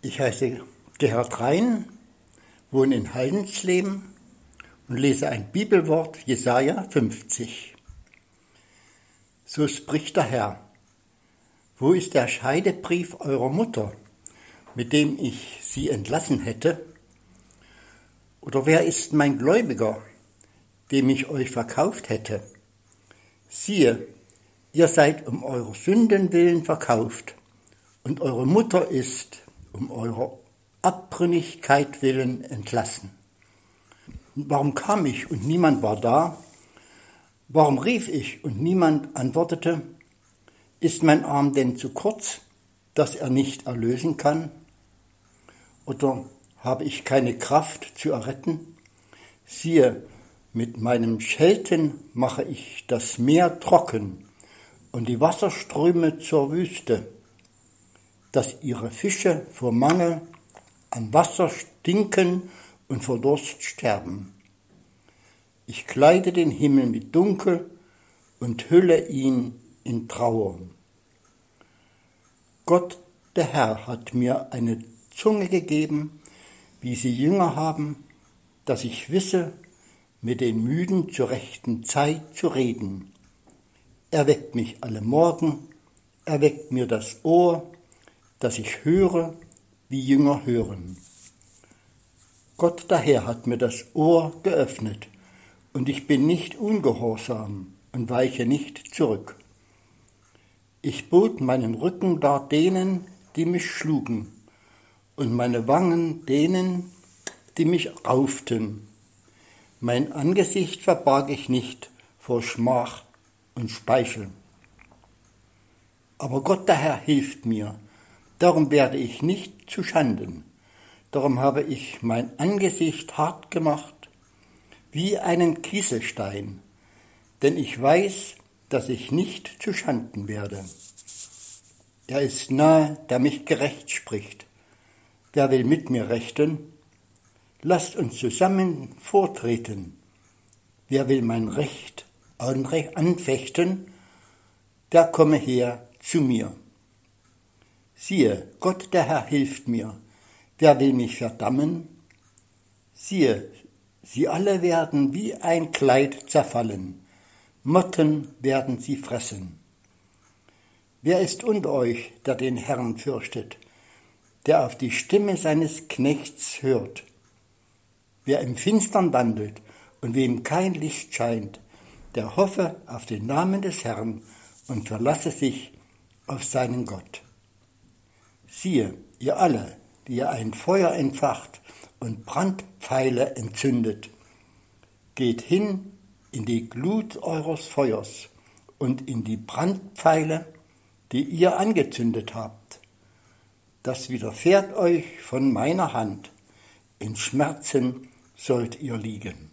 Ich heiße Gerhard Rhein, wohne in Haldensleben und lese ein Bibelwort Jesaja 50. So spricht der Herr: Wo ist der Scheidebrief eurer Mutter, mit dem ich sie entlassen hätte? Oder wer ist mein Gläubiger, dem ich euch verkauft hätte? Siehe, ihr seid um eure Sünden willen verkauft, und eure Mutter ist um eurer Abtrünnigkeit willen entlassen. Warum kam ich und niemand war da? Warum rief ich und niemand antwortete? Ist mein Arm denn zu kurz, dass er nicht erlösen kann? Oder habe ich keine Kraft zu erretten? Siehe, mit meinem Schelten mache ich das Meer trocken und die Wasserströme zur Wüste dass ihre Fische vor Mangel an Wasser stinken und vor Durst sterben. Ich kleide den Himmel mit Dunkel und hülle ihn in Trauer. Gott, der Herr, hat mir eine Zunge gegeben, wie sie Jünger haben, dass ich wisse, mit den Müden zur rechten Zeit zu reden. Er weckt mich alle Morgen, er weckt mir das Ohr, dass ich höre, wie Jünger hören. Gott daher hat mir das Ohr geöffnet, und ich bin nicht ungehorsam und weiche nicht zurück. Ich bot meinen Rücken dar denen, die mich schlugen, und meine Wangen denen, die mich rauften. Mein Angesicht verbarg ich nicht vor Schmach und Speichel. Aber Gott der Herr hilft mir, Darum werde ich nicht zu Schanden. Darum habe ich mein Angesicht hart gemacht, wie einen Kieselstein, denn ich weiß, dass ich nicht zu Schanden werde. Er ist nahe, der mich gerecht spricht. Wer will mit mir rechten? Lasst uns zusammen vortreten. Wer will mein Recht anfechten? Der komme her zu mir. Siehe, Gott der Herr hilft mir. Wer will mich verdammen? Siehe, sie alle werden wie ein Kleid zerfallen. Motten werden sie fressen. Wer ist unter euch, der den Herrn fürchtet, der auf die Stimme seines Knechts hört? Wer im Finstern wandelt und wem kein Licht scheint, der hoffe auf den Namen des Herrn und verlasse sich auf seinen Gott. Siehe, ihr alle, die ihr ein Feuer entfacht und Brandpfeile entzündet, geht hin in die Glut eures Feuers und in die Brandpfeile, die ihr angezündet habt. Das widerfährt euch von meiner Hand, in Schmerzen sollt ihr liegen.